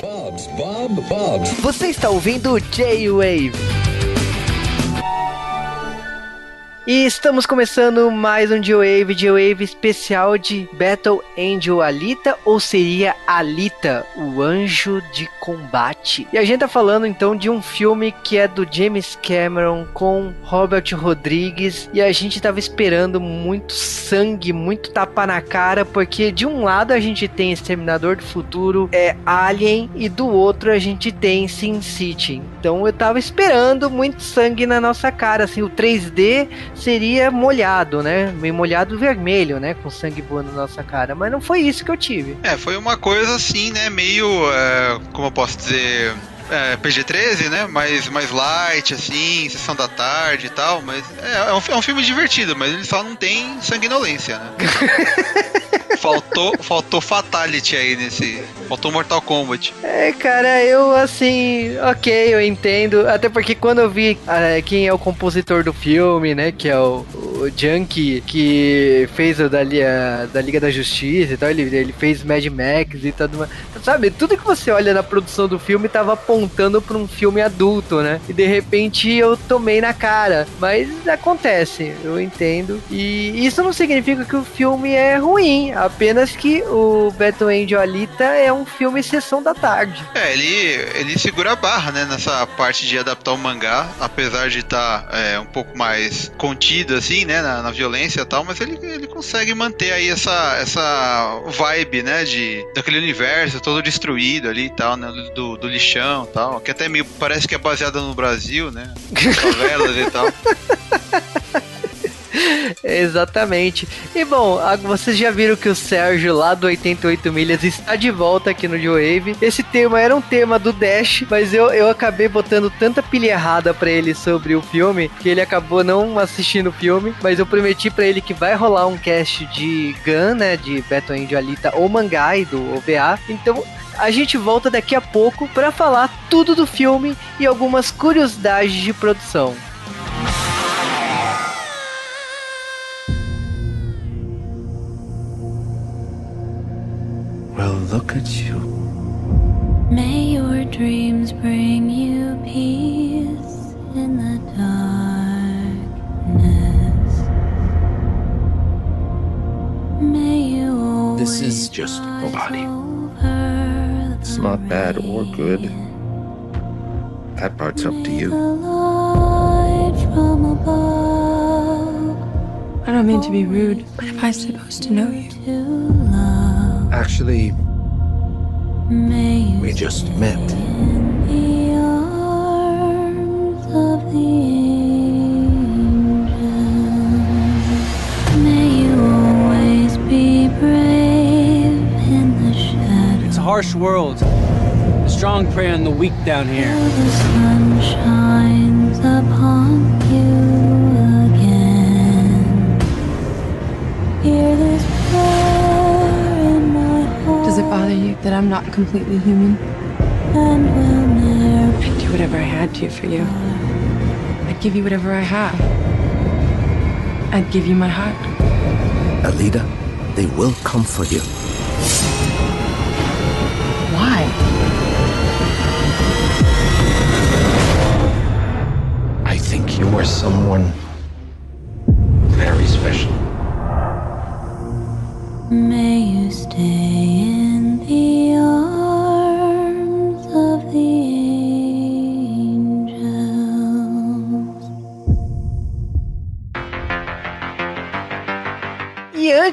Bob's, Bob. Você está ouvindo J-Wave. E estamos começando mais um G-Wave, G-Wave especial de Battle Angel Alita, ou seria Alita, o anjo de combate. E a gente tá falando então de um filme que é do James Cameron com Robert Rodrigues, e a gente tava esperando muito sangue, muito tapa na cara, porque de um lado a gente tem Exterminador do Futuro, é Alien, e do outro a gente tem Sin City. Então eu tava esperando muito sangue na nossa cara, assim, o 3D seria molhado, né? Meio molhado vermelho, né? Com sangue voando na nossa cara. Mas não foi isso que eu tive. É, foi uma coisa assim, né? Meio. É, como eu posso dizer? É, PG-13, né? Mais, mais light, assim, sessão da tarde e tal. Mas é, é, um, é um filme divertido, mas ele só não tem sanguinolência, né? faltou, faltou Fatality aí nesse. Faltou Mortal Kombat. É, cara, eu assim, ok, eu entendo. Até porque quando eu vi uh, quem é o compositor do filme, né? Que é o, o Junkie, que fez o da, Liga, da Liga da Justiça e tal, ele, ele fez Mad Max e tudo Sabe, tudo que você olha na produção do filme tava apontando pra um filme adulto, né? E de repente eu tomei na cara. Mas acontece, eu entendo. E isso não significa que o filme é ruim. Apenas que o Battle Angel Alita é um filme sessão da tarde. É, ele, ele segura a barra, né, nessa parte de adaptar o mangá, apesar de estar tá, é, um pouco mais contido, assim, né, na, na, violência e tal, mas ele, ele consegue manter aí essa, essa vibe, né, de, daquele universo todo destruído ali e tal, né, do, do lixão tal, que até meio parece que é baseado no Brasil, né, favelas e tal. Exatamente. E bom, vocês já viram que o Sérgio lá do 88 Milhas está de volta aqui no G-Wave. Esse tema era um tema do Dash, mas eu, eu acabei botando tanta pilha errada para ele sobre o filme que ele acabou não assistindo o filme. Mas eu prometi para ele que vai rolar um cast de Gun, né? De Battle Angel Alita ou Mangai do OVA. Então a gente volta daqui a pouco para falar tudo do filme e algumas curiosidades de produção. Well, look at you. May your dreams bring you peace in the darkness. May you This is just a body. It's not bad or good. That part's up to you. I don't mean to be rude. What am I supposed to know you? Actually, we just met. It's a harsh world. The strong prey on the weak down here. You that I'm not completely human? I'd do whatever I had to for you. I'd give you whatever I have. I'd give you my heart. Alida, they will come for you. Why? I think you are someone very special. May you stay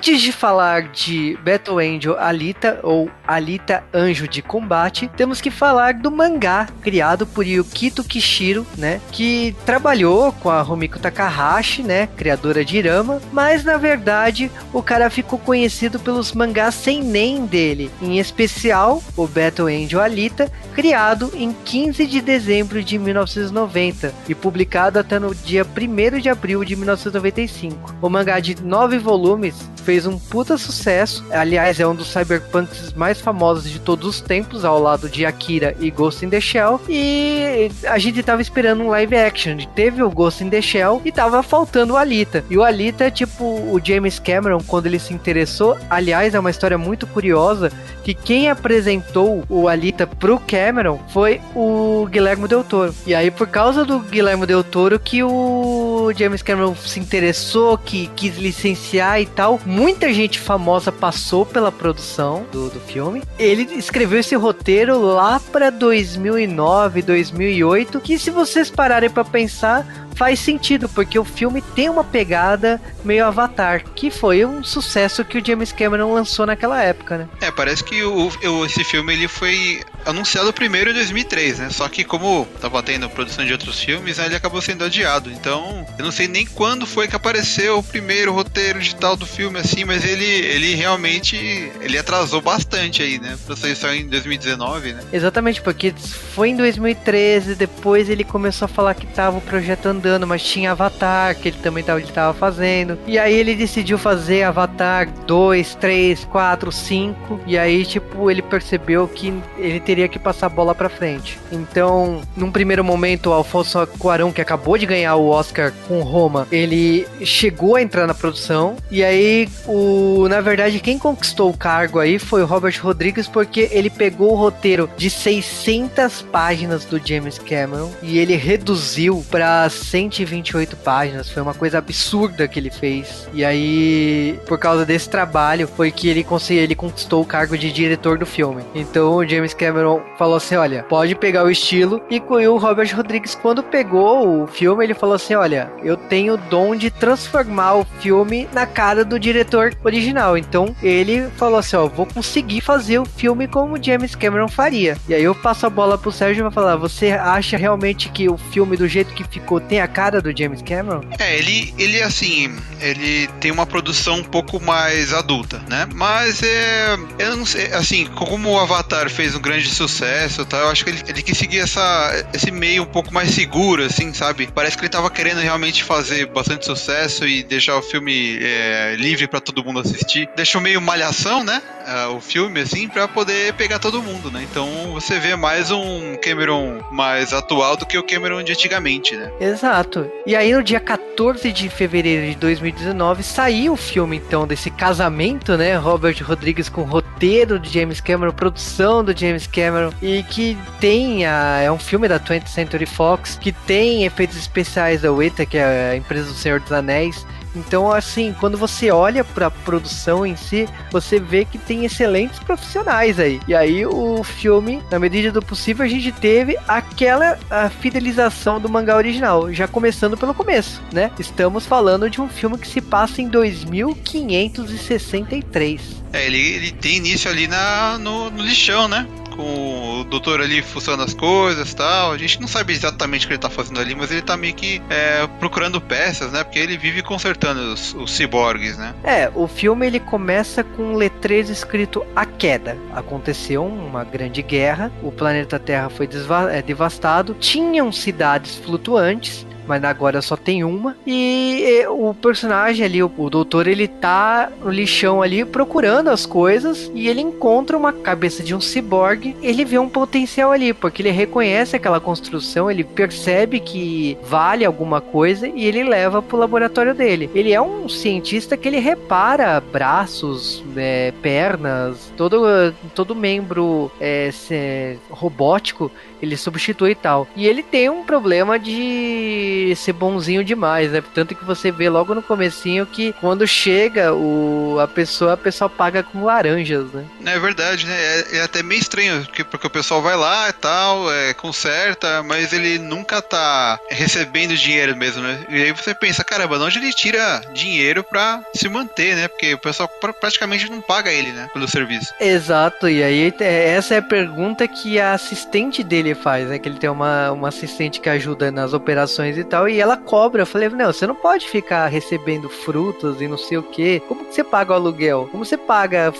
antes de falar de Battle Angel Alita ou Alita Anjo de Combate, temos que falar do mangá criado por Yukito Kishiro, né, que trabalhou com a Rumiko Takahashi, né, criadora de Irama, mas na verdade o cara ficou conhecido pelos mangás sem nem dele, em especial o Battle Angel Alita, criado em 15 de dezembro de 1990 e publicado até no dia 1 de abril de 1995. O mangá de nove volumes fez um puta sucesso. Aliás, é um dos cyberpunks mais famosos de todos os tempos, ao lado de Akira e Ghost in the Shell. E a gente tava esperando um live action. Teve o Ghost in the Shell e tava faltando o Alita. E o Alita, tipo, o James Cameron, quando ele se interessou, aliás, é uma história muito curiosa, que quem apresentou o Alita pro Cameron foi o Guilherme Del Toro. E aí, por causa do Guilherme Del Toro, que o James Cameron se interessou, que quis licenciar e tal, muita gente famosa passou pela produção do, do filme. Ele escreveu esse roteiro lá para 2009, 2008, que se vocês pararem para pensar, faz sentido, porque o filme tem uma pegada meio Avatar, que foi um sucesso que o James Cameron lançou naquela época, né? É, parece que o, o- esse filme ele foi anunciado primeiro em 2003, né? Só que como tava tendo produção de outros filmes, né, ele acabou sendo adiado. Então, eu não sei nem quando foi que apareceu o primeiro roteiro digital do filme, assim, mas ele, ele realmente ele atrasou bastante aí, né? Pra sair só em 2019, né? Exatamente, porque foi em 2013, depois ele começou a falar que tava o projeto andando, mas tinha Avatar, que ele também tava, ele tava fazendo. E aí ele decidiu fazer Avatar 2, 3, 4, 5. E aí, tipo, ele percebeu que ele teria que passar a bola pra frente. Então, num primeiro momento, o Alfonso Cuarón, que acabou de ganhar o Oscar com Roma, ele chegou a entrar na produção. E aí, o, na verdade, quem conquistou o cargo aí foi o Robert Rodrigues, porque ele pegou o roteiro de 600 páginas do James Cameron e ele reduziu pra 128 páginas. Foi uma coisa absurda que ele fez. E aí, por causa desse trabalho, foi que ele conseguiu, ele conquistou o cargo de diretor do filme. Então, o James Cameron falou assim: olha, pode pegar o estilo. E com o Robert Rodrigues, quando pegou o filme, ele falou assim: olha, eu tenho o dom de transformar o filme na cara do diretor original. Então, ele falou assim: ó, vou conseguir fazer o filme como James Cameron faria. E aí eu passo a bola pro Sérgio e vou falar: você acha realmente que o filme, do jeito que ficou, tem a cara do James Cameron? É, ele, ele assim, ele tem uma produção um pouco mais adulta, né? Mas é, eu não sei, assim, como o Avatar fez um grande sucesso, tá? Eu acho que ele, ele quis seguir essa, esse meio um pouco mais seguro, assim, sabe? Parece que ele tava querendo realmente fazer bastante sucesso e deixar o filme é, livre pra todo mundo assistir. Deixou meio malhação, né? Ah, o filme, assim, pra poder pegar todo mundo, né? Então você vê mais um Cameron mais atual do que o Cameron de antigamente, né? Exato. E aí no dia 14 de fevereiro de 2019 saiu o filme então desse casamento, né? Robert Rodrigues com roteiro de James Cameron, produção do James Cameron e que tem a, é um filme da 20th Century Fox que tem efeitos especiais da Weta, que é a empresa do Senhor dos Anéis. Então, assim, quando você olha pra produção em si, você vê que tem excelentes profissionais aí. E aí, o filme, na medida do possível, a gente teve aquela a fidelização do mangá original, já começando pelo começo, né? Estamos falando de um filme que se passa em 2563. É, ele, ele tem início ali na, no, no lixão, né? Com o doutor ali fuçando as coisas tal. A gente não sabe exatamente o que ele tá fazendo ali, mas ele tá meio que é, procurando peças, né? Porque ele vive consertando os, os ciborgues, né? É, o filme ele começa com letreiro escrito A Queda. Aconteceu uma grande guerra, o planeta Terra foi é, devastado, tinham cidades flutuantes. Mas agora só tem uma. E o personagem ali, o, doutor, ele tá no lixão ali procurando as coisas. E ele encontra uma cabeça de um ciborgue. Ele vê um potencial ali, porque ele reconhece aquela construção. Ele percebe que vale alguma coisa. E ele leva pro laboratório dele. Ele é um cientista que ele repara braços, eh, pernas, todo, todo membro se- robótico ele substitui e tal. E ele tem um problema de ser bonzinho demais, né? Tanto que você vê logo no comecinho que quando chega o, a pessoa, a pessoa paga com laranjas, né? É verdade, né? É, é até meio estranho, porque, porque o pessoal vai lá e tal, é, conserta, mas ele nunca tá recebendo dinheiro mesmo, né? E aí você pensa, caramba, de onde ele tira dinheiro pra se manter, né? Porque o pessoal pra- praticamente não paga ele, né? Pelo serviço. Exato, e aí essa é a pergunta que a assistente dele faz, né? Que ele tem uma, uma assistente que ajuda nas operações e e tal, e ela cobra. Eu falei, não, você não pode ficar recebendo frutas e não sei o que. Como que você paga o aluguel? Como você paga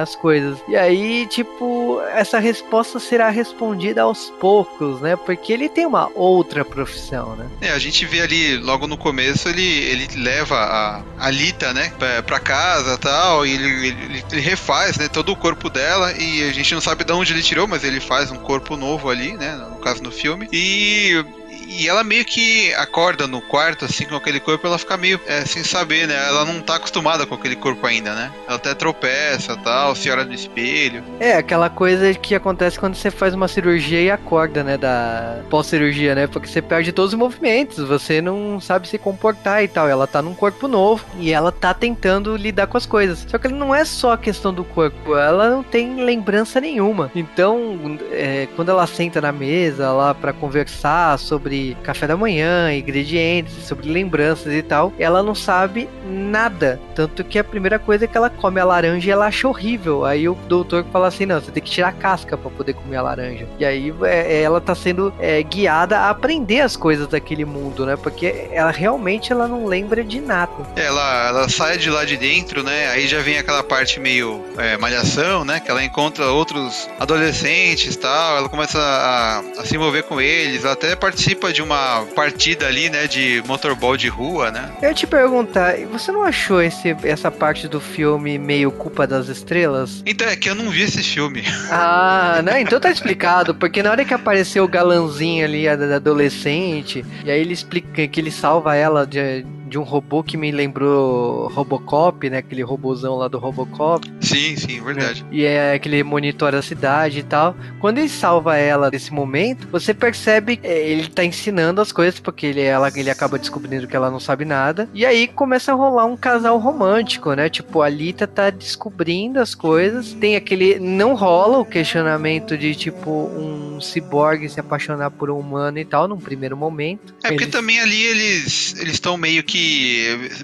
as coisas? E aí, tipo, essa resposta será respondida aos poucos, né? Porque ele tem uma outra profissão, né? É, a gente vê ali, logo no começo, ele, ele leva a Alita, né, pra, pra casa tal, e ele, ele, ele refaz, né, todo o corpo dela, e a gente não sabe de onde ele tirou, mas ele faz um corpo novo ali, né, no caso no filme. E e ela meio que acorda no quarto, assim, com aquele corpo, ela fica meio é, sem saber, né? Ela não tá acostumada com aquele corpo ainda, né? Ela até tropeça tal, se olha no espelho. É, aquela coisa que acontece quando você faz uma cirurgia e acorda, né? Da pós-cirurgia, né? Porque você perde todos os movimentos, você não sabe se comportar e tal. Ela tá num corpo novo e ela tá tentando lidar com as coisas. Só que não é só a questão do corpo, ela não tem lembrança nenhuma. Então, é, quando ela senta na mesa lá para conversar sobre sobre café da manhã, ingredientes, sobre lembranças e tal, ela não sabe nada. Tanto que a primeira coisa é que ela come a laranja e ela acha horrível. Aí o doutor fala assim: não, você tem que tirar a casca para poder comer a laranja. E aí é, é, ela tá sendo é, guiada a aprender as coisas daquele mundo, né? Porque ela realmente ela não lembra de nada. Ela, ela sai de lá de dentro, né? Aí já vem aquela parte meio é, malhação, né? Que ela encontra outros adolescentes e tal. Ela começa a, a se envolver com eles. Ela até participa de uma partida ali, né, de motorball de rua, né? Eu te perguntar, você não achou esse, essa parte do filme meio culpa das estrelas? Então, é que eu não vi esse filme. Ah, né? Então tá explicado, porque na hora que apareceu o galanzinho ali, a adolescente, e aí ele explica que ele salva ela de, de um robô que me lembrou Robocop, né? Aquele robôzão lá do Robocop. Sim, sim, verdade. Né? E é aquele monitora a cidade e tal. Quando ele salva ela nesse momento, você percebe que é, ele tá ensinando as coisas, porque ele, ela, ele acaba descobrindo que ela não sabe nada. E aí começa a rolar um casal romântico, né? Tipo, a Lita tá descobrindo as coisas. Tem aquele. Não rola o questionamento de, tipo, um ciborgue se apaixonar por um humano e tal, num primeiro momento. É porque eles... também ali eles estão meio que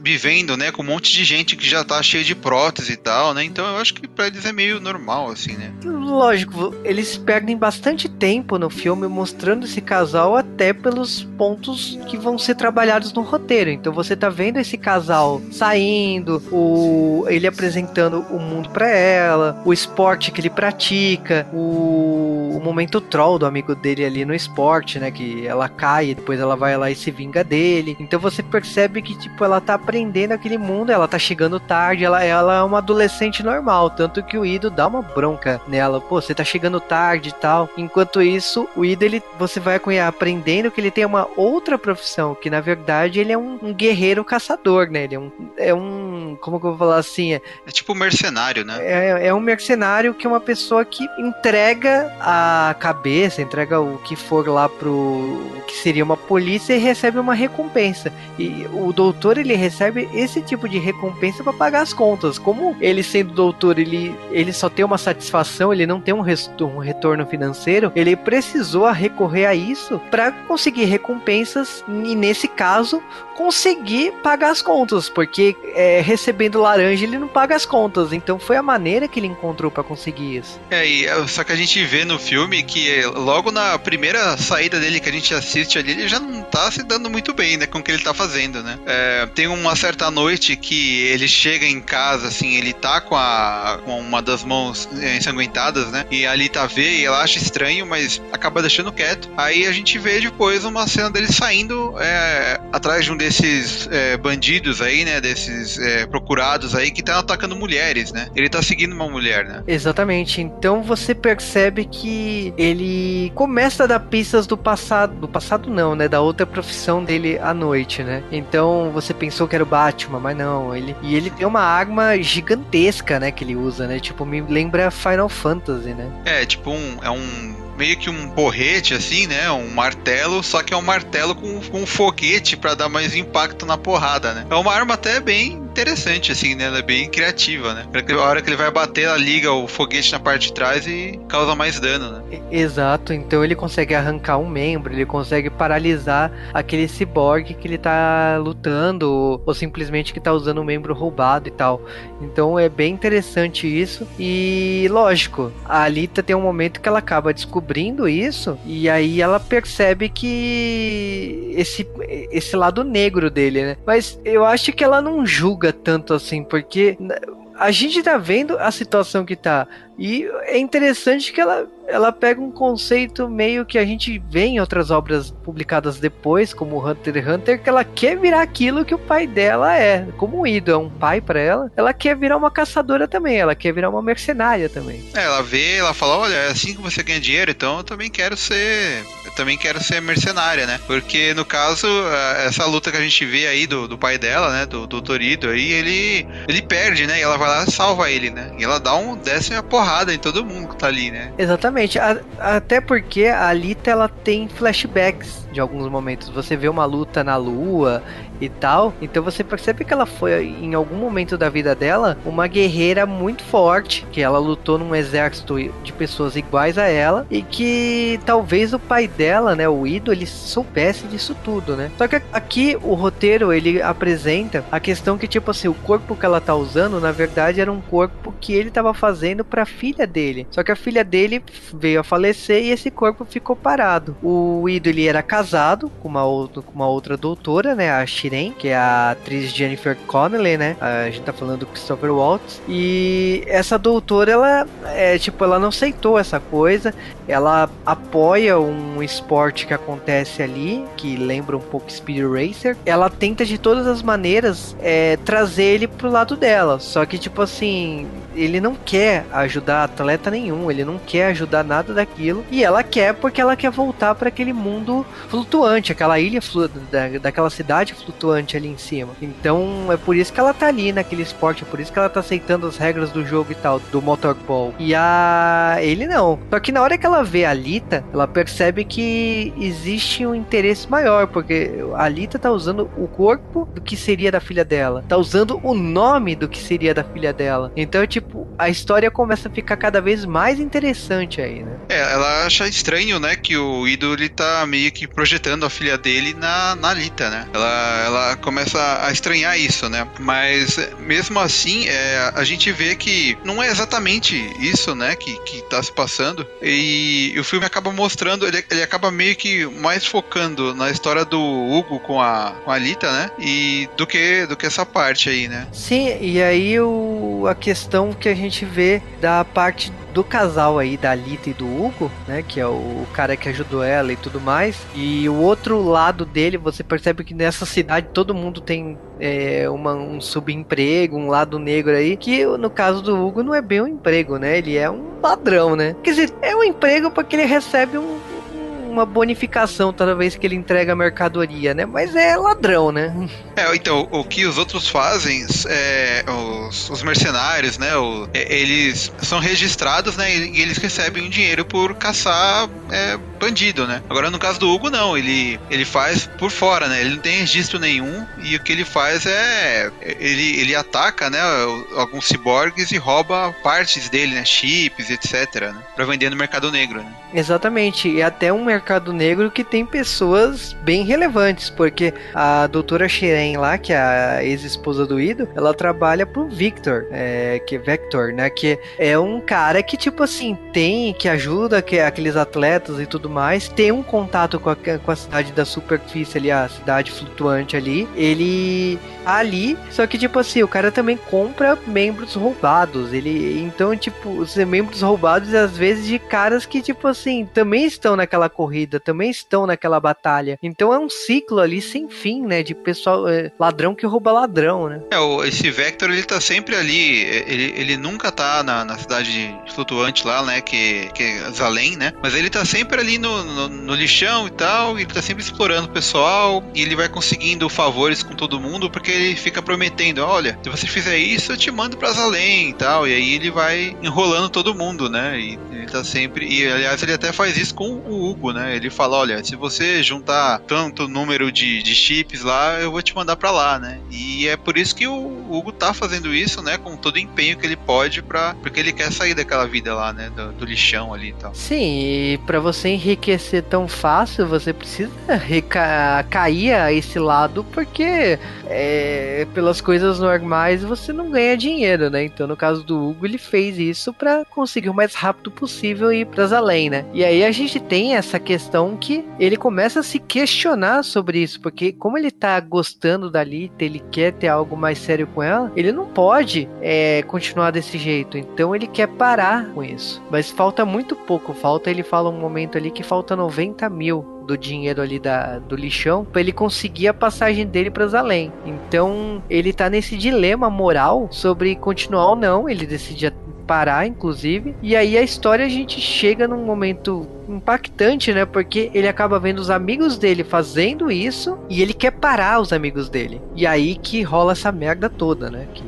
vivendo, né, com um monte de gente que já tá cheio de prótese e tal, né? Então eu acho que pra eles é meio normal, assim, né? Lógico, eles perdem bastante tempo no filme mostrando esse casal até pelos pontos que vão ser trabalhados no roteiro. Então você tá vendo esse casal saindo, o ele apresentando o mundo para ela, o esporte que ele pratica, o, o momento troll do amigo dele ali no esporte, né, que ela cai e depois ela vai lá e se vinga dele. Então você percebe que, tipo, ela tá aprendendo aquele mundo, ela tá chegando tarde, ela, ela é uma adolescente normal, tanto que o Ido dá uma bronca nela, pô, você tá chegando tarde e tal. Enquanto isso, o Ido, ele, você vai aprendendo que ele tem uma outra profissão, que na verdade ele é um, um guerreiro caçador, né? Ele é um, é um, como que eu vou falar assim? É, é tipo mercenário, né? É, é um mercenário que é uma pessoa que entrega a cabeça, entrega o que for lá pro, que seria uma polícia e recebe uma recompensa. E o doutor ele recebe esse tipo de recompensa para pagar as contas. Como ele sendo doutor, ele, ele só tem uma satisfação, ele não tem um, um retorno financeiro, ele precisou recorrer a isso para conseguir recompensas e nesse caso conseguir pagar as contas, porque é, recebendo laranja ele não paga as contas. Então foi a maneira que ele encontrou para conseguir isso. É, é, só que a gente vê no filme que é, logo na primeira saída dele que a gente assiste ali, ele já não tá se dando muito bem, né, com o que ele tá fazendo, né? É, tem uma certa noite que ele chega em casa, assim, ele tá com, a, com uma das mãos ensanguentadas, né? E ali tá vê e ela acha estranho, mas acaba deixando quieto. Aí a gente vê depois uma cena dele saindo é, atrás de um desses é, bandidos aí, né? Desses é, procurados aí que estão atacando mulheres, né? Ele tá seguindo uma mulher, né? Exatamente. Então você percebe que ele começa a dar pistas do passado. Do passado não, né? Da outra profissão dele à noite, né? Então você pensou que era o Batman, mas não. Ele, e ele tem uma arma gigantesca, né? Que ele usa, né? Tipo, me lembra Final Fantasy, né? É, tipo um. É um meio que um porrete, assim, né? Um martelo, só que é um martelo com, com um foguete para dar mais impacto na porrada, né? É uma arma até bem interessante, assim, né? Ela é bem criativa, né? A hora que ele vai bater, ela liga o foguete na parte de trás e causa mais dano, né? Exato, então ele consegue arrancar um membro, ele consegue paralisar aquele ciborgue que ele tá lutando, ou, simplesmente que tá usando um membro roubado e tal. Então é bem interessante isso. E lógico, a Alita tem um momento que ela acaba descobrindo isso, e aí ela percebe que esse esse lado negro dele, né? Mas eu acho que ela não julga tanto assim, porque a gente tá vendo a situação que tá. E é interessante que ela, ela pega um conceito meio que a gente vê em outras obras publicadas depois, como Hunter x Hunter, que ela quer virar aquilo que o pai dela é. Como o Ido é um pai para ela, ela quer virar uma caçadora também, ela quer virar uma mercenária também. É, ela vê, ela fala, olha, é assim que você ganha dinheiro, então eu também quero ser. Também quero ser mercenária, né? Porque no caso, essa luta que a gente vê aí do, do pai dela, né? Do, do Torido aí, ele. ele perde, né? E ela vai lá e salva ele, né? E ela dá um. desce uma porrada em todo mundo que tá ali, né? Exatamente. A, até porque a Alita ela tem flashbacks de alguns momentos. Você vê uma luta na lua e tal. Então você percebe que ela foi, em algum momento da vida dela, uma guerreira muito forte. Que ela lutou num exército de pessoas iguais a ela. E que talvez o pai dela, né, o Ido, ele soubesse disso tudo, né? Só que aqui o roteiro ele apresenta a questão que, tipo assim, o corpo que ela tá usando, na verdade, era um corpo que ele tava fazendo pra filha dele. Só que a filha dele veio a falecer e esse corpo ficou parado. O Ido ele era casado com uma, outra, com uma outra doutora, né? A Que é a atriz Jennifer Connelly, né? A gente tá falando do Christopher Waltz. E essa doutora, ela é tipo, ela não aceitou essa coisa. Ela apoia um esporte que acontece ali, que lembra um pouco Speed Racer. Ela tenta de todas as maneiras é, trazer ele pro lado dela. Só que, tipo assim, ele não quer ajudar atleta nenhum, ele não quer ajudar nada daquilo. E ela quer porque ela quer voltar para aquele mundo flutuante, aquela ilha flu da, daquela cidade flutuante ali em cima. Então é por isso que ela tá ali naquele esporte, é por isso que ela tá aceitando as regras do jogo e tal, do motorball. E a ele não. Só que na hora que ela vê a Lita, ela percebe que existe um interesse maior, porque a Lita tá usando o corpo do que seria da filha dela, tá usando o nome do que seria da filha dela. Então, tipo, a história começa a ficar cada vez mais interessante aí, né? É, ela acha estranho, né, que o Ido ele tá meio que projetando a filha dele na, na Lita, né? Ela, ela começa a estranhar isso, né? Mas mesmo assim, é, a gente vê que não é exatamente isso, né, que, que tá se passando. E, e o filme acaba mostrando, ele, ele acaba meio que mais focando na história do Hugo com a, com a Lita, né? E do que, do que essa parte aí, né? Sim, e aí o, a questão que a gente vê da parte do casal aí, da Lita e do Hugo, né? Que é o cara que ajudou ela e tudo mais. E o outro lado dele, você percebe que nessa cidade todo mundo tem é, uma, um subemprego, um lado negro aí. Que no caso do Hugo não é bem um emprego, né? Ele é um ladrão, né? Quer dizer, é um emprego porque ele recebe um, uma bonificação toda vez que ele entrega a mercadoria, né? Mas é ladrão, né? É, então, o que os outros fazem, é, os, os mercenários, né? O, é, eles são registrados, né? E eles recebem um dinheiro por caçar é, bandido, né? Agora, no caso do Hugo, não. Ele, ele faz por fora, né? Ele não tem registro nenhum e o que ele faz é... Ele, ele ataca, né? Alguns ciborgues e rouba partes dele, né? Chips, etc, né? Pra vender no mercado negro, né? Exatamente. E até um mercado negro que tem pessoas bem relevantes, porque a doutora Shiren lá, que é a ex-esposa do Ido, ela trabalha pro Victor, é, que é Vector, né? Que é um cara que, tipo assim, tem, que ajuda que, aqueles atletas e tudo mais, tem um contato com a, com a cidade da superfície ali, a cidade flutuante ali. Ele ali, só que tipo assim, o cara também compra membros roubados. Ele então, tipo, os membros roubados às vezes de caras que tipo assim, também estão naquela corrida, também estão naquela batalha. Então é um ciclo ali sem fim, né, de pessoal é, ladrão que rouba ladrão, né? É, o, esse Vector ele tá sempre ali, ele, ele nunca tá na, na cidade flutuante lá, né, que, que é Zalém, né? Mas ele tá sempre ali no, no, no lixão e tal, e ele tá sempre explorando o pessoal, e ele vai conseguindo favores com todo mundo, porque ele fica prometendo, olha, se você fizer isso, eu te mando pra Zalém e tal, e aí ele vai enrolando todo mundo, né? E ele tá sempre, e aliás ele até faz isso com o Hugo, né? Ele fala, olha, se você juntar tanto número de, de chips lá, eu vou te mandar pra lá, né? E é por isso que o Hugo tá fazendo isso, né? Com todo o empenho que ele pode, pra, porque ele quer sair daquela vida lá, né? Do, do lixão ali e tal. Sim, e pra você enriquecer tão fácil, você precisa reca cair a esse lado, porque é, pelas coisas normais você não ganha dinheiro, né? Então, no caso do Hugo, ele fez isso para conseguir o mais rápido possível ir para além, né? E aí a gente tem essa questão que ele começa a se questionar sobre isso, porque como ele tá gostando da Lita, ele quer ter algo mais sério com ela, ele não pode é, continuar desse jeito. Então ele quer parar com isso. Mas falta muito pouco, falta, ele fala um momento ali que falta 90 mil do dinheiro ali da, do lixão para ele conseguir a passagem dele para Zalém. Então ele tá nesse dilema moral sobre continuar ou não. Ele decide parar, inclusive. E aí a história a gente chega num momento impactante, né? Porque ele acaba vendo os amigos dele fazendo isso e ele quer parar os amigos dele. E aí que rola essa merda toda, né? Que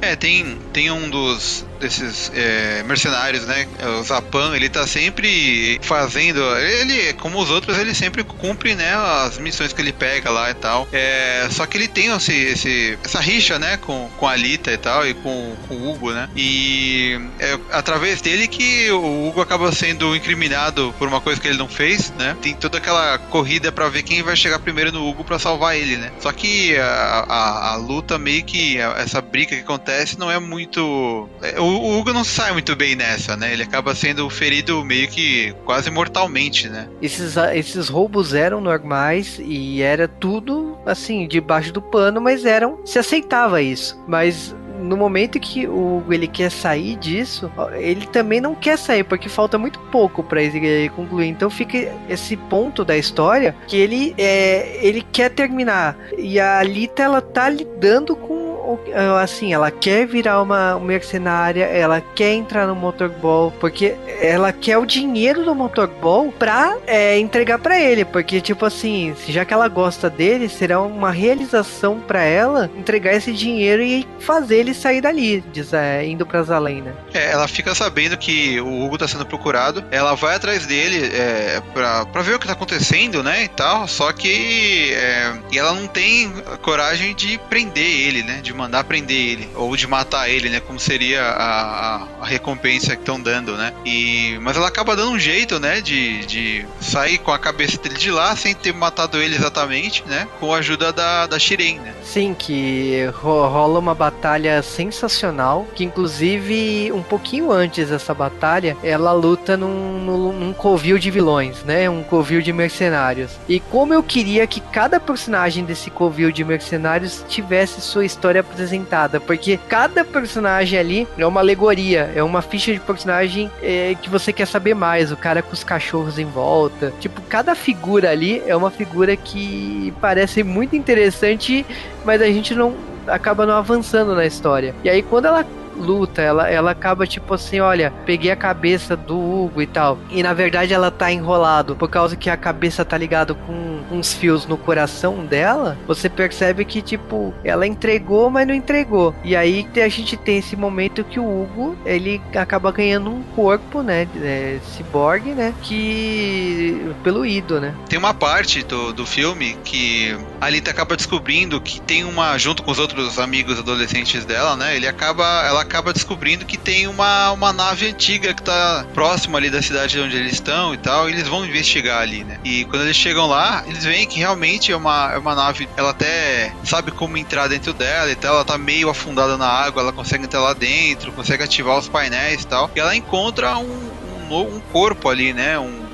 É, tem, tem um dos desses é, mercenários, né? O Zapan, ele tá sempre fazendo. Ele, como os outros, ele sempre cumpre, né? As missões que ele pega lá e tal. É, só que ele tem esse, esse, essa rixa, né? Com, com a Alita e tal, e com, com o Hugo, né? E é através dele que o Hugo acaba sendo incriminado por uma coisa que ele não fez, né? Tem toda aquela corrida pra ver quem vai chegar primeiro no Hugo pra salvar ele, né? Só que a, a, a luta meio que essa briga que acontece não é muito. é, O, Hugo não sai muito bem nessa, né? Ele acaba sendo ferido meio que quase mortalmente, né? esses, esses roubos eram normais e era tudo assim, debaixo do pano, mas eram. Se aceitava isso. Mas no momento que o Hugo ele quer sair disso, ele também não quer sair, porque falta muito pouco pra ele concluir. Então fica esse ponto da história que ele, é, ele quer terminar. E a Alita, ela tá lidando com assim, ela quer virar uma mercenária, ela quer entrar no motorball, porque ela quer o dinheiro do motorball pra é, entregar pra ele, porque tipo assim, já que ela gosta dele, será uma realização pra ela entregar esse dinheiro e fazer ele sair dali, diz, é, indo pra Zalém, né? É, ela fica sabendo que o Hugo tá sendo procurado, ela vai atrás dele é, pra, pra ver o que tá acontecendo, né, e tal, só que é, ela não tem coragem de prender ele, né, de mandar prender ele, ou de matar ele, né, como seria a, a- a recompensa que estão dando, né, e, mas ela acaba dando um jeito, né, de, de sair com a cabeça dele de lá, sem ter matado ele exatamente, né, com a ajuda da, da Shiren, né. Sim, que ro- rola uma batalha sensacional, que inclusive um pouquinho antes dessa batalha, ela luta num, num, num covil de vilões, né? Um covil de mercenários. E como eu queria que cada personagem desse covil de mercenários tivesse sua história apresentada, porque cada personagem ali é uma alegoria, é uma ficha de personagem é, que você quer saber mais, o cara com os cachorros em volta. Tipo, cada figura ali é uma figura que parece muito interessante mas a gente não acaba não avançando na história. E aí quando ela luta, ela, ela acaba tipo assim, olha, peguei a cabeça do Hugo e tal. E na verdade ela tá enrolado por causa que a cabeça tá ligado com uns fios no coração dela. Você percebe que tipo, ela entregou, mas não entregou. E aí a gente tem esse momento que o Hugo, ele acaba ganhando um corpo, né, é, ciborgue, né, que pelo Ido, né? Tem uma parte do, do filme que a Alita acaba descobrindo que tem uma, junto com os outros amigos adolescentes dela, né? Ele acaba, ela acaba descobrindo que tem uma, uma nave antiga que tá próxima ali da cidade onde eles estão e tal. E eles vão investigar ali, né? E quando eles chegam lá, eles veem que realmente é uma, é uma nave. Ela até sabe como entrar dentro dela e tal. Ela tá meio afundada na água, ela consegue entrar lá dentro, consegue ativar os painéis e tal. E ela encontra um, um, um corpo ali, né? Um,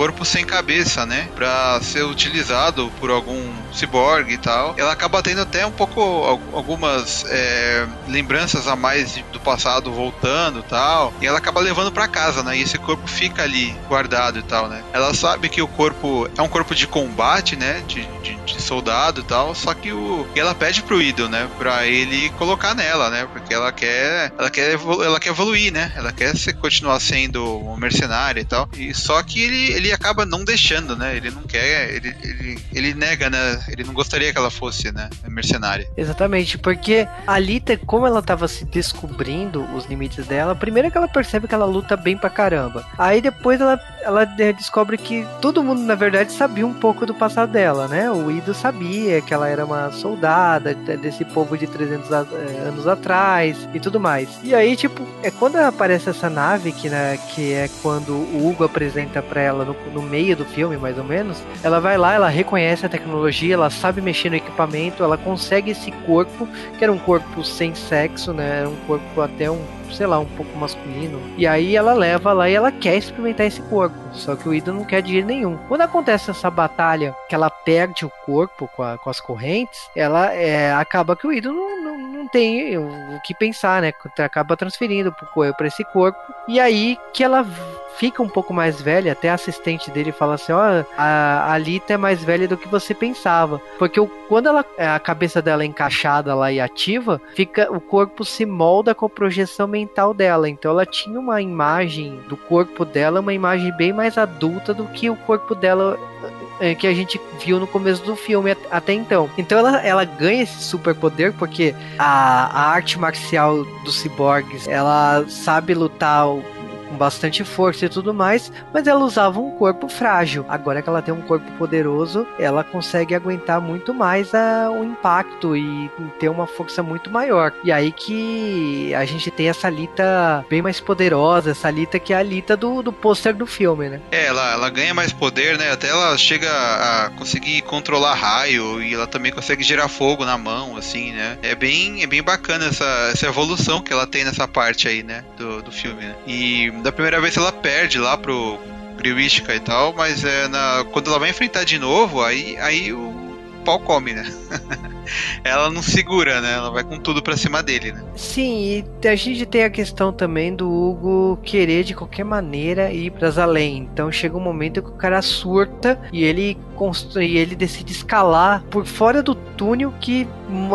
corpo sem cabeça, né? Pra ser utilizado por algum ciborgue e tal. Ela acaba tendo até um pouco al- algumas é, lembranças a mais do passado voltando e tal. E ela acaba levando pra casa, né? E esse corpo fica ali guardado e tal, né? Ela sabe que o corpo é um corpo de combate, né? De, de, de soldado e tal. Só que o. E ela pede pro Ido, né? Pra ele colocar nela, né? Porque ela quer. Ela quer, ela quer evoluir, né? Ela quer ser, continuar sendo uma mercenária e tal. E só que ele, ele acaba não deixando, né? Ele não quer. Ele, ele, ele nega, né? Ele não gostaria que ela fosse, né? Mercenária. Exatamente, porque a Alita, como ela tava se descobrindo os limites dela, primeiro que ela percebe que ela luta bem pra caramba. Aí depois ela, ela de- descobre que todo mundo, na verdade, sabia um pouco do passado dela, né? O Ido sabia que ela era uma soldada de- desse povo de 300 a- eh, anos atrás e tudo mais. E aí, tipo, é quando aparece essa nave, que, né, que é quando o Hugo apresenta pra ela no, no meio do filme, mais ou menos, ela vai lá, ela reconhece a tecnologia, ela sabe mexer no equipamento, ela consegue esse corpo, que era um corpo sem sexo, né? Era um corpo até um sei lá, um pouco masculino. E aí ela leva lá e ela quer experimentar esse corpo. Só que o Ida não quer de nenhum. Quando acontece essa batalha, que ela perde o corpo com, a, com as correntes, ela é, acaba que o Ida não, não, não tem o que pensar, né? Acaba transferindo para esse corpo. E aí que ela fica um pouco mais velha, até a assistente dele fala assim: ó, oh, a Alita é mais velha do que você pensava. Porque o, quando ela, a cabeça dela é encaixada lá e ativa, fica o corpo se molda com a projeção mental dela. Então ela tinha uma imagem do corpo dela, uma imagem bem mais adulta do que o corpo dela é, que a gente viu no começo do filme até então. Então ela, ela ganha esse superpoder porque a, a arte marcial dos ciborgues ela sabe lutar com bastante força e tudo mais, mas ela usava um corpo frágil. Agora que ela tem um corpo poderoso, ela consegue aguentar muito mais a, o impacto e ter uma força muito maior. E aí que a gente tem essa Lita bem mais poderosa, essa Lita que é a Lita do, do pôster do filme, né? É, ela, ela ganha mais poder, né? Até ela chega a conseguir controlar raio e ela também consegue gerar fogo na mão, assim, né? É bem, é bem bacana essa, essa evolução que ela tem nessa parte aí, né? Do, do filme, né? E da primeira vez ela perde lá pro Griwishka e tal, mas é na, quando ela vai enfrentar de novo, aí, aí o pau come, né? ela não segura, né? Ela vai com tudo pra cima dele, né? Sim, e a gente tem a questão também do Hugo querer de qualquer maneira ir pras além. Então chega um momento que o cara surta e ele e ele decide escalar por fora do túnel que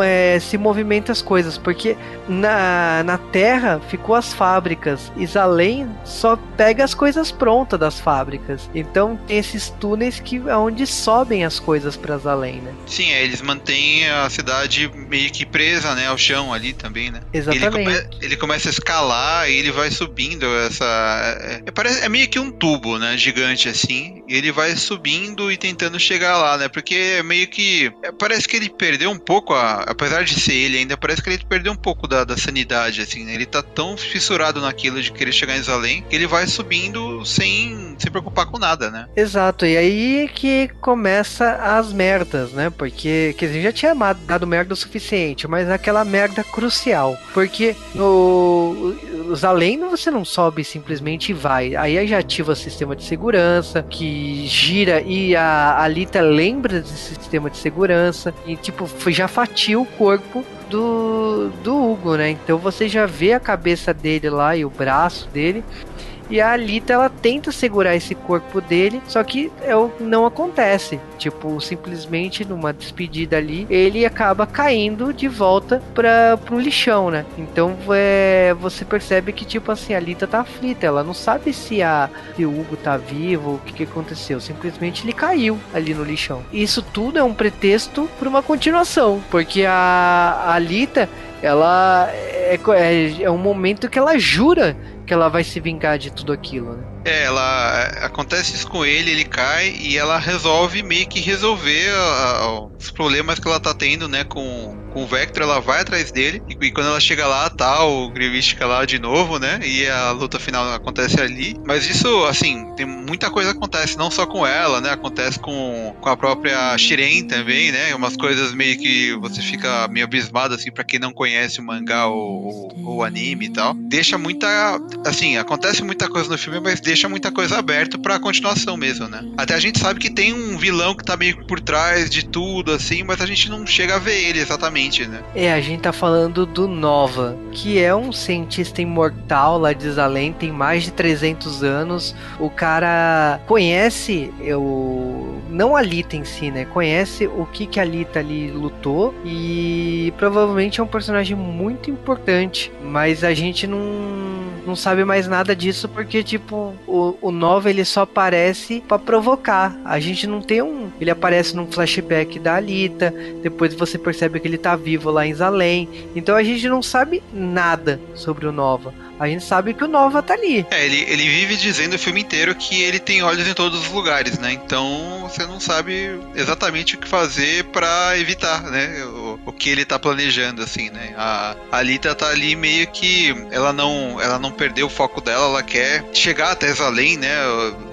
é, se movimenta as coisas, porque na, na Terra ficou as fábricas, e Zalém só pega as coisas prontas das fábricas. Então tem esses túneis que é onde sobem as coisas para Zalém, né? Sim, é, eles mantêm a cidade meio que presa, né, ao chão ali também, né? Exatamente. Ele, come, ele começa a escalar e ele vai subindo essa é, é, parece, é meio que um tubo, né, gigante assim. E ele vai subindo e tentando chegar lá, né? Porque é meio que é, parece que ele perdeu um pouco a, apesar de ser ele ainda parece que ele perdeu um pouco da, da sanidade assim, né? Ele tá tão fissurado naquilo de querer chegar em Zalém que ele vai subindo sem se preocupar com nada, né? Exato. E aí que começa as merdas, né? Porque que a gente já tinha dado merda o suficiente, mas aquela merda crucial, porque no Zalém você não sobe simplesmente e vai. Aí já ativa o sistema de segurança que gira e a Alita lembra desse sistema de segurança e tipo já fatia o corpo do, do Hugo, né? Então você já vê a cabeça dele lá e o braço dele e a Alita ela tenta segurar esse corpo dele, só que é não acontece. Tipo, simplesmente numa despedida ali, ele acaba caindo de volta para pro lixão, né? Então é, você percebe que, tipo assim, a Alita tá aflita, ela não sabe se, a, se o Hugo tá vivo, o que, que aconteceu. Simplesmente ele caiu ali no lixão. Isso tudo é um pretexto para uma continuação, porque a, a Alita ela é, é, é um momento que ela jura que ela vai se vingar de tudo aquilo, né? É, ela acontece isso com ele, ele cai e ela resolve meio que resolver a, a, os problemas que ela tá tendo, né, com, com o Vector, ela vai atrás dele e, e quando ela chega lá, tá o Grievishka lá de novo, né, e a luta final acontece ali. Mas isso, assim, tem muita coisa acontece, não só com ela, né, acontece com, com a própria Shiren também, né, umas coisas meio que você fica meio abismado, assim, para quem não conhece o mangá ou o anime e tal. Deixa muita, assim, acontece muita coisa no filme, mas deixa deixa muita coisa aberta pra continuação mesmo, né? Até a gente sabe que tem um vilão que tá meio por trás de tudo, assim, mas a gente não chega a ver ele exatamente, né? É, a gente tá falando do Nova, que é um cientista imortal lá de Zalém, tem mais de 300 anos. O cara conhece o não a Lita em si, né? Conhece o que que a Lita ali lutou e provavelmente é um personagem muito importante, mas a gente não não sabe mais nada disso porque, tipo, o, o Nova ele só aparece para provocar. A gente não tem um. Ele aparece num flashback da Alita, depois você percebe que ele tá vivo lá em Zalém. Então a gente não sabe nada sobre o Nova a gente sabe que o Nova tá ali. É, ele, ele vive dizendo o filme inteiro que ele tem olhos em todos os lugares, né? Então você não sabe exatamente o que fazer para evitar, né? o que ele tá planejando, assim, né? A, Alita tá ali meio que ela não, ela não perdeu o foco dela, ela quer chegar até Zalém, né?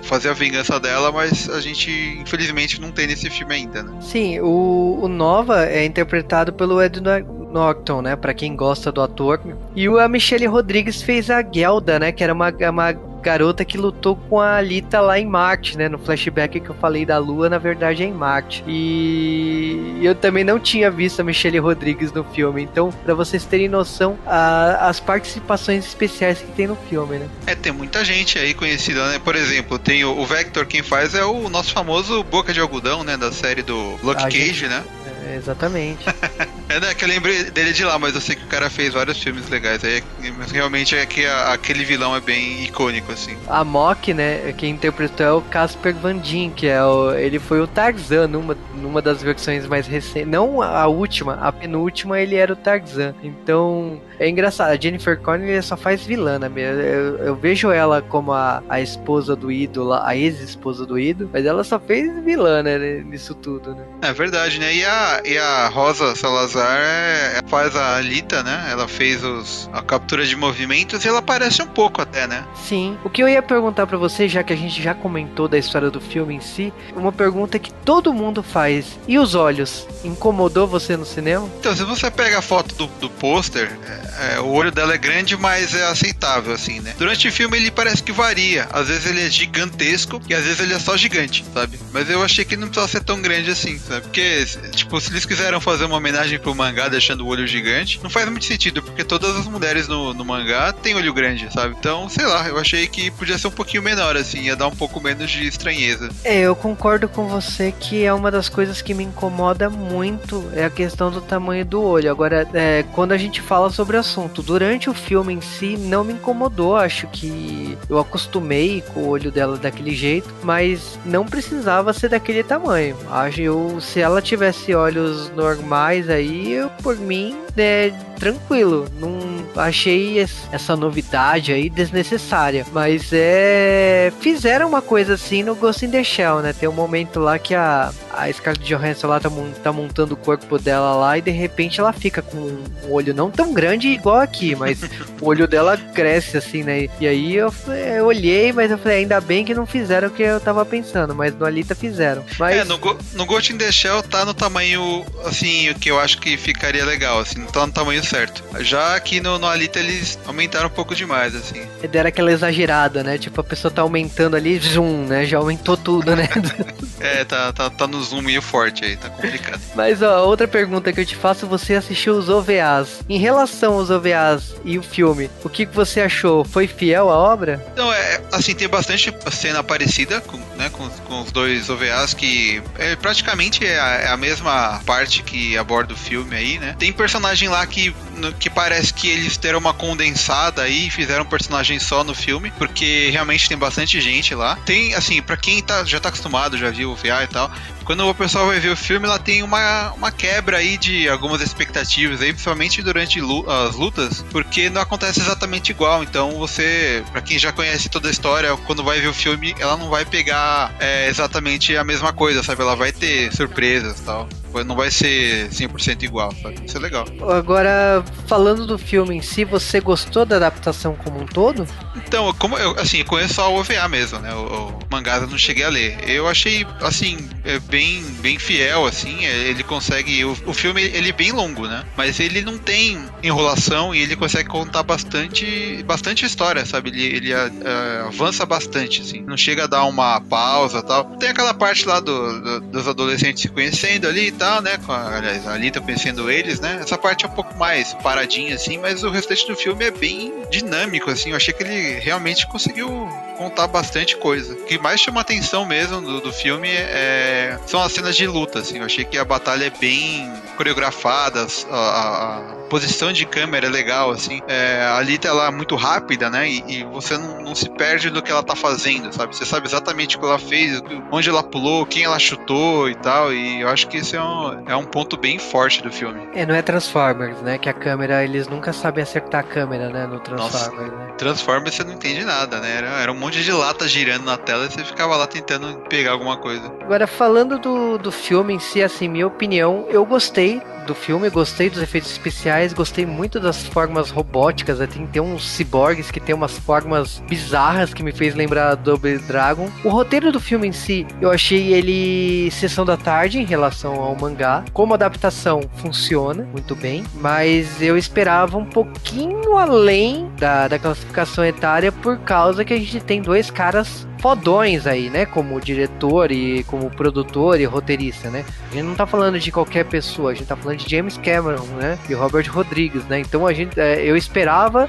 Fazer a vingança dela, mas a gente, infelizmente, não tem nesse filme ainda, né? Sim, o, o Nova é interpretado pelo Ed Norton, né? Pra quem gosta do ator. E a Michelle Rodrigues fez a Gelda, né? Que era uma, uma garota que lutou com a Alita lá em Marte, né? No flashback que eu falei da Lua, na verdade é em Marte. E eu também não tinha visto a Michelle Rodrigues no filme. Então, para vocês terem noção, a, as participações especiais que tem no filme, né? É, tem muita gente aí conhecida, né? Por exemplo, tem o, o Vector, quem faz é o nosso famoso Boca de Algodão, né? Da série do Luke Cage, gente... né? É, exatamente. é, né, que eu lembrei dele de lá, mas eu sei que o cara fez vários filmes legais. Aí, mas realmente é que a, aquele vilão é bem icônico, assim. A Mock, né, quem interpretou é o Casper Van Dien, que é o, ele foi o Tarzan numa, numa das versões mais recentes. Não a última, a penúltima ele era o Tarzan. Então, é engraçado. A Jennifer Connelly só faz vilã, né? Eu, eu vejo ela como a, a esposa do ídolo, a ex-esposa do ídolo, mas ela só fez vilã, né, nisso tudo, né? É verdade, né? E a, e a Rosa Salazar é, faz a Alita, né? Ela fez os, a captura de movimentos e ela aparece um pouco até, né? Sim. O que eu ia perguntar para você, já que a gente já comentou da história do filme em si, uma pergunta que todo mundo faz. E os olhos? Incomodou você no cinema? Então, se você pega a foto do, do pôster, é, é, o olho dela é grande, mas é aceitável, assim, né? Durante o filme ele parece que varia. Às vezes ele é gigantesco e às vezes ele é só gigante, sabe? Mas eu achei que não precisava ser tão grande assim, sabe? Porque, tipo, se eles quiseram fazer uma homenagem pro mangá deixando o olho gigante, não faz muito sentido, porque todas as mulheres no, no mangá têm olho grande, sabe? Então, sei lá, eu achei que podia ser um pouquinho menor, assim, ia dar um pouco menos de estranheza. É, eu concordo com você que é uma das coisas que me incomoda muito é a questão do tamanho do olho. Agora, é, quando a gente fala sobre o assunto, durante o filme em si, não me incomodou, acho que eu acostumei com o olho dela daquele jeito, mas não precisava ser daquele tamanho. Acho eu, se ela tivesse olhos normais aí, eu, por mim, é tranquilo. Não achei essa novidade aí desnecessária. Mas é. Fizeram uma coisa assim no Ghost in the Shell, né? Tem um momento lá que a, a Scarlett Johansson lá tá, tá montando o corpo dela lá e de repente ela fica com um olho não tão grande igual aqui, mas o olho dela cresce assim, né? E aí eu, eu olhei, mas eu falei, ainda bem que não fizeram o que eu tava pensando, mas no Alita fizeram. Mas... É, no, no Ghost in the Shell tá no tamanho, assim, o que eu acho que ficaria legal, assim, não tá no tamanho certo. Já aqui no, no Alita eles aumentaram um pouco demais, assim. E deram aquela exagerada, né? Tipo, a pessoa tá aumentando ali, zoom, né? Já aumentou tudo, né? é, tá, tá, tá no zoom meio forte aí, tá complicado. Mas, ó, outra pergunta que eu te faço, você assistiu os OVAs. Em relação aos OVAs e o filme, o que você achou? Foi fiel à obra? Não, é, assim, tem bastante cena parecida com, né, com, com os dois OVAs que é, praticamente é a, é a mesma parte que aborda o filme aí, né? Tem personagem lá que, no, que parece que eles teram uma condensada aí e fizeram um personagem só no filme, porque realmente tem bastante gente lá. Tem, assim, para quem tá, já tá acostumado, já viu o VA e tal, quando o pessoal vai ver o filme, ela tem uma, uma quebra aí de algumas expectativas aí, principalmente durante as lutas, porque não acontece exatamente igual. Então você, para quem já conhece toda a história, quando vai ver o filme, ela não vai pegar é, exatamente a mesma coisa, sabe? Ela vai ter surpresas e tal não vai ser 100% igual, sabe? Isso é legal. Agora, falando do filme em si, você gostou da adaptação como um todo? Então, como eu, assim, eu conheço só o OVA mesmo, né? O, o mangá eu não cheguei a ler. Eu achei, assim, é bem, bem fiel, assim. É, ele consegue. O, o filme, ele é bem longo, né? Mas ele não tem enrolação e ele consegue contar bastante, bastante história, sabe? Ele, ele a, a, avança bastante, assim. Não chega a dar uma pausa tal. Tem aquela parte lá do, do, dos adolescentes se conhecendo ali e tal, né? Com a, aliás, conhecendo eles, né? Essa parte é um pouco mais paradinha, assim, mas o restante do filme é bem dinâmico, assim. Eu achei que ele realmente conseguiu contar bastante coisa. O que mais chama atenção mesmo do, do filme é, são as cenas de luta, assim. Eu achei que a batalha é bem coreografada, a, a, a posição de câmera é legal, assim. É, a Alita, ela é muito rápida, né? E, e, você não, não se perde do que ela tá fazendo, sabe? Você sabe exatamente o que ela fez, onde ela pulou, quem ela chutou e tal. E eu acho que esse é um, é um ponto bem forte do filme. É, não é Transformers, né? Que a câmera, eles nunca sabem acertar a câmera, né? No Transformers. Nossa, né? Transformers você não entende nada, né? Era, era um monte de lata girando na tela e você ficava lá tentando pegar alguma coisa. Agora, falando do, do filme em si, assim, minha opinião, eu gostei do filme, gostei dos efeitos especiais, gostei muito das formas robóticas. né? Tem, tem uns ciborgues que tem umas formas bizarras que me fez lembrar do Double Dragon. O roteiro do filme em si, eu achei ele sessão da tarde em relação ao mangá. Como adaptação, funciona muito bem, mas eu esperava um pouquinho além da, da classificação etária por causa que a gente tem dois caras fodões aí, né? Como diretor e como produtor e roteirista, né? A gente não tá falando de qualquer pessoa, a gente tá falando de James Cameron, né? E Robert Rodrigues, né? Então a gente, é, eu esperava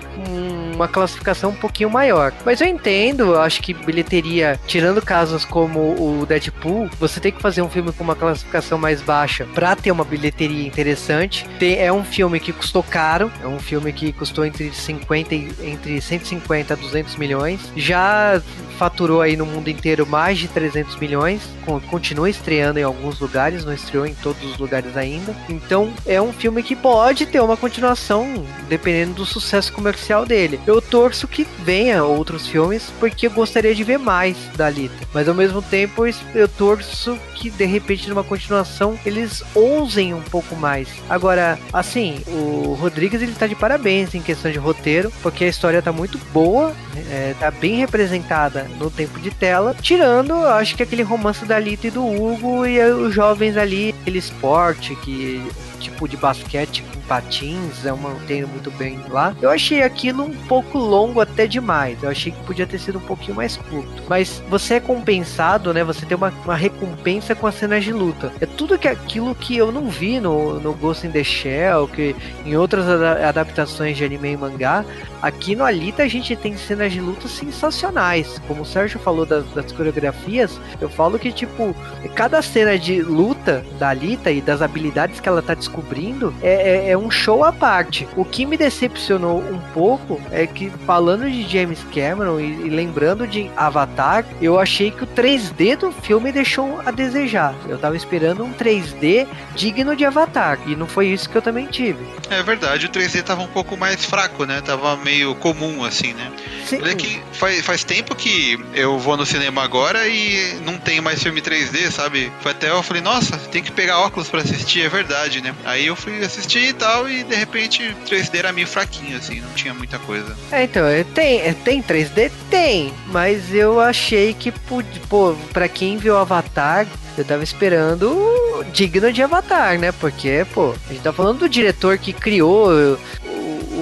uma classificação um pouquinho maior. Mas eu entendo, acho que bilheteria, tirando casos como o Deadpool, você tem que fazer um filme com uma classificação mais baixa pra ter uma bilheteria interessante. É um filme que custou caro, é um filme que custou entre 50 e, entre 150 a 200 milhões. Já faturou aí no mundo inteiro mais de 300 milhões, con- continua estreando em alguns lugares, não estreou em todos os lugares ainda. Então é um filme que pode ter uma continuação, dependendo do sucesso comercial dele. Eu torço que venha outros filmes, porque eu gostaria de ver mais da Alita. Mas ao mesmo tempo eu torço que de repente numa continuação eles ousem um pouco mais. Agora, assim, o Rodrigues ele tá de parabéns em questão de roteiro, porque a história tá muito boa, é, tá bem representada no tempo de tela, tirando, acho que aquele romance da Alita e do Hugo e os jovens ali, aquele esporte que tipo de basquete com patins, eu não entendo muito bem lá. Eu achei aquilo um pouco longo até demais. Eu achei que podia ter sido um pouquinho mais curto. Mas você é compensado, né? Você tem uma, uma recompensa com as cenas de luta. É tudo que aquilo que eu não vi no, no Ghost in the Shell, que em outras ada- adaptações de anime e mangá. Aqui no Alita a gente tem cenas de luta sensacionais. Como o Sérgio falou das, das coreografias, eu falo que, tipo, cada cena de luta da Alita e das habilidades que ela tá descobrindo é, é- é um show à parte. O que me decepcionou um pouco é que, falando de James Cameron e, e lembrando de Avatar, eu achei que o 3D do filme deixou a desejar. Eu tava esperando um 3D digno de Avatar. E não foi isso que eu também tive. É verdade, o 3D tava um pouco mais fraco, né? Tava meio comum, assim, né? Sim, Olha que faz, faz tempo que eu vou no cinema agora e não tem mais filme 3D, sabe? Foi até eu falei, nossa, tem que pegar óculos pra assistir, é verdade, né? Aí eu fui assistir e tal, e de repente 3D era meio fraquinho, assim, não tinha muita coisa. É, então, é, tem, é, tem 3D? Tem, mas eu achei que, pô, pra quem viu Avatar, eu tava esperando digno de Avatar, né? Porque, pô, a gente tá falando do diretor que criou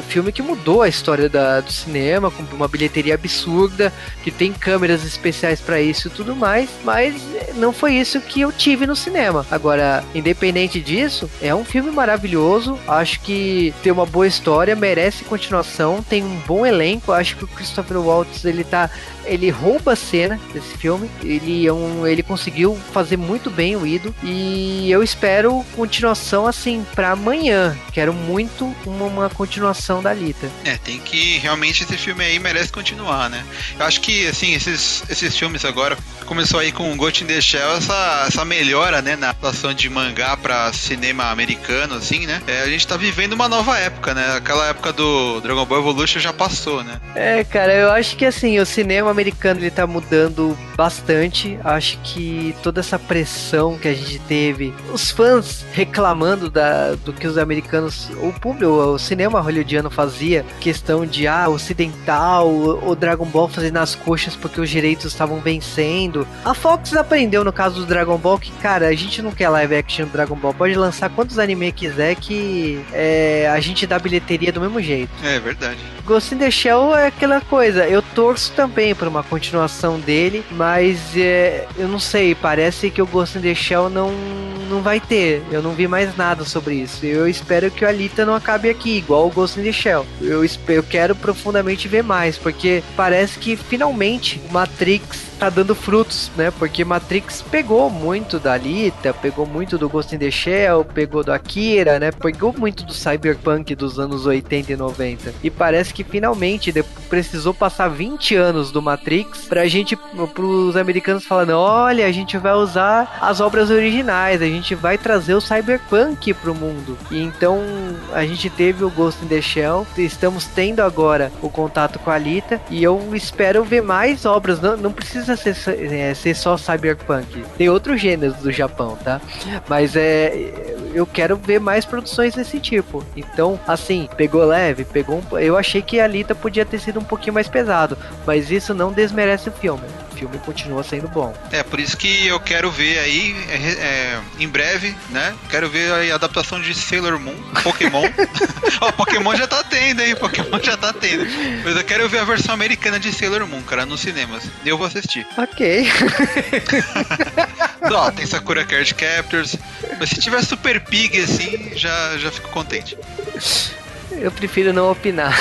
o, filme que mudou a história da- do cinema, com uma bilheteria absurda, que tem câmeras especiais pra isso e tudo mais, mas não foi isso que eu tive no cinema. Agora, independente disso, é um filme maravilhoso, acho que tem uma boa história, merece continuação, tem um bom elenco, acho que o Christopher Waltz, ele tá ele rouba a cena desse filme. Ele é um, ele conseguiu fazer muito bem o Ido e eu espero continuação assim pra amanhã. Quero muito uma, uma continuação da Alita. É, tem que. Realmente esse filme aí merece continuar, né? Eu acho que, assim, esses, esses filmes agora. Começou aí com Ghost in the Shell, essa, essa melhora, né, na adaptação de mangá pra cinema americano, assim, né? É, a gente tá vivendo uma nova época, né? Aquela época do Dragon Ball Evolution já passou, né? É, cara, eu acho que assim, o cinema americano ele tá mudando bastante. Acho que toda essa pressão que a gente teve, os fãs reclamando da, do que os americanos, o público, o cinema hollywoodiano fazia, questão de ah, ocidental, o, o Dragon Ball fazendo as coxas porque os direitos estavam vencendo. A Fox aprendeu no caso do Dragon Ball que, cara, a gente não quer live action do Dragon Ball, pode lançar quantos anime quiser que é, a gente dá bilheteria do mesmo jeito. É verdade. Ghost in the Shell é aquela coisa, eu torço também por uma continuação dele, mas é, eu não sei, parece que o Ghost in the Shell não, não vai ter. Eu não vi mais nada sobre isso. Eu espero que o Alita não acabe aqui, igual o Ghost in the Shell. Eu, eu quero profundamente ver mais, porque parece que finalmente o Matrix tá dando frutos, né? Porque Matrix pegou muito da Alita, pegou muito do Ghost in the Shell, pegou do Akira, né? Pegou muito do Cyberpunk dos anos 80 e 90. E parece que finalmente precisou passar 20 anos do Matrix, pra gente, pros americanos falando, olha, a gente vai usar as obras originais, a gente vai trazer o cyberpunk pro mundo. E então a gente teve o Ghost in the Shell, estamos tendo agora o contato com a Alita e eu espero ver mais obras, não, não precisa ser, é, ser só cyberpunk. Tem outros gêneros do Japão, tá? Mas é eu quero ver mais produções desse tipo. Então, assim, pegou leve, pegou um, eu achei que a Alita podia ter sido um pouquinho mais pesado, mas isso não desmerece o filme filme continua sendo bom. É, por isso que eu quero ver aí, é, é, em breve, né? Quero ver a adaptação de Sailor Moon, Pokémon. Ó, oh, Pokémon já tá tendo, hein? Pokémon já tá tendo. Mas eu quero ver a versão americana de Sailor Moon, cara, nos cinemas. Eu vou assistir. Ok. Ó, tem Sakura Card Captors. Mas se tiver Super Pig assim, já, já fico contente. Eu prefiro não opinar.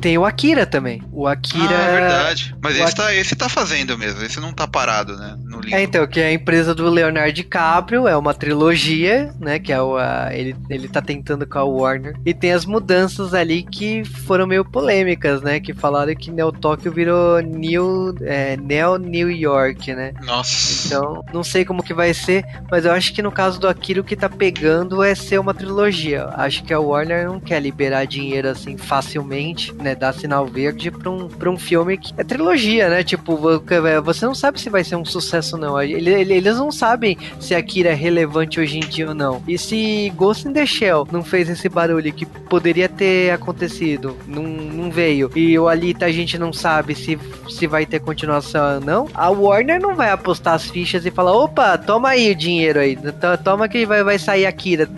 Tem o Akira também. O Akira. Ah, é verdade. Mas esse, tá, esse tá fazendo mesmo. Esse não tá parado, né? No livro. É, então, que é a empresa do Leonardo DiCaprio, é uma trilogia, né? Que é o. A, ele, ele tá tentando com a Warner. E tem as mudanças ali que foram meio polêmicas, né? Que falaram que Neo Tóquio virou New, é, Neo New York, né? Nossa. Então, não sei como que vai ser, mas eu acho que no caso do Akira o que tá pegando é ser uma trilogia. Acho que a Warner não quer liberar dinheiro assim facilmente, né? né, dar sinal verde pra um, pra um filme que é trilogia, né? Tipo, é, você não sabe se vai ser um sucesso ou não. Eles não sabem se Akira é relevante hoje em dia ou não. E se Ghost in the Shell não fez esse barulho que poderia ter acontecido, não, não veio, e o Alita a gente não sabe se, se vai ter continuação ou não, a Warner não vai apostar as fichas e falar: opa, toma aí o dinheiro aí, toma que vai, vai sair Akira,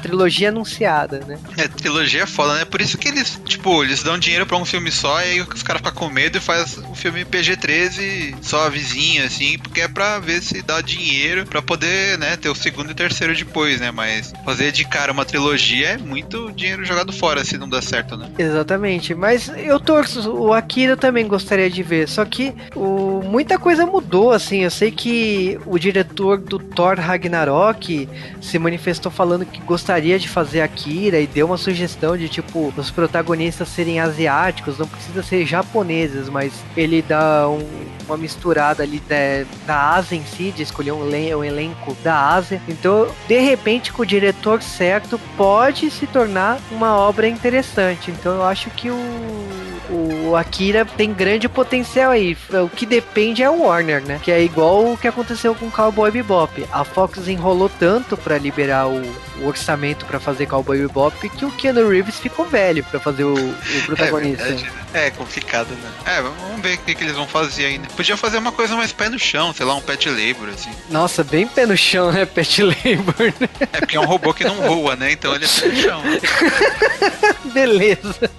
trilogia anunciada, né? É, trilogia é foda, né? Por isso que eles, tipo, eles dão dinheiro pra um filme só, e aí os caras ficam com medo e faz um filme PG-13 só vizinho, assim, porque é pra ver se dá dinheiro pra poder, né, ter o segundo e terceiro depois, né? Mas fazer de cara uma trilogia é muito dinheiro jogado fora se não dá certo, né? Exatamente, mas eu torço, o Akira também gostaria de ver, só que o, muita coisa mudou, assim, eu sei que o diretor do Thor Ragnarok se manifestou falando que gostaria de fazer Akira e deu uma sugestão de, tipo, os protagonistas serem asiáticos não precisa ser japoneses, mas ele dá um, uma misturada ali da, da Ásia em si, de escolher um, um elenco da Ásia. Então, de repente, com o diretor certo, pode se tornar uma obra interessante. Então, eu acho que o o Akira tem grande potencial aí. O que depende é o Warner, né? Que é igual o que aconteceu com Cowboy Bebop. A Fox enrolou tanto para liberar o, o orçamento para fazer Cowboy Bebop que o Keanu Reeves ficou velho para fazer o, o é protagonista. É, é complicado, né? É, vamos ver o que, que eles vão fazer ainda. Podia fazer uma coisa mais pé no chão, sei lá, um pet labor, assim. Nossa, bem pé no chão, né? Pet labor. Né? É porque é um robô que não voa, né? Então ele é pé no chão. Beleza.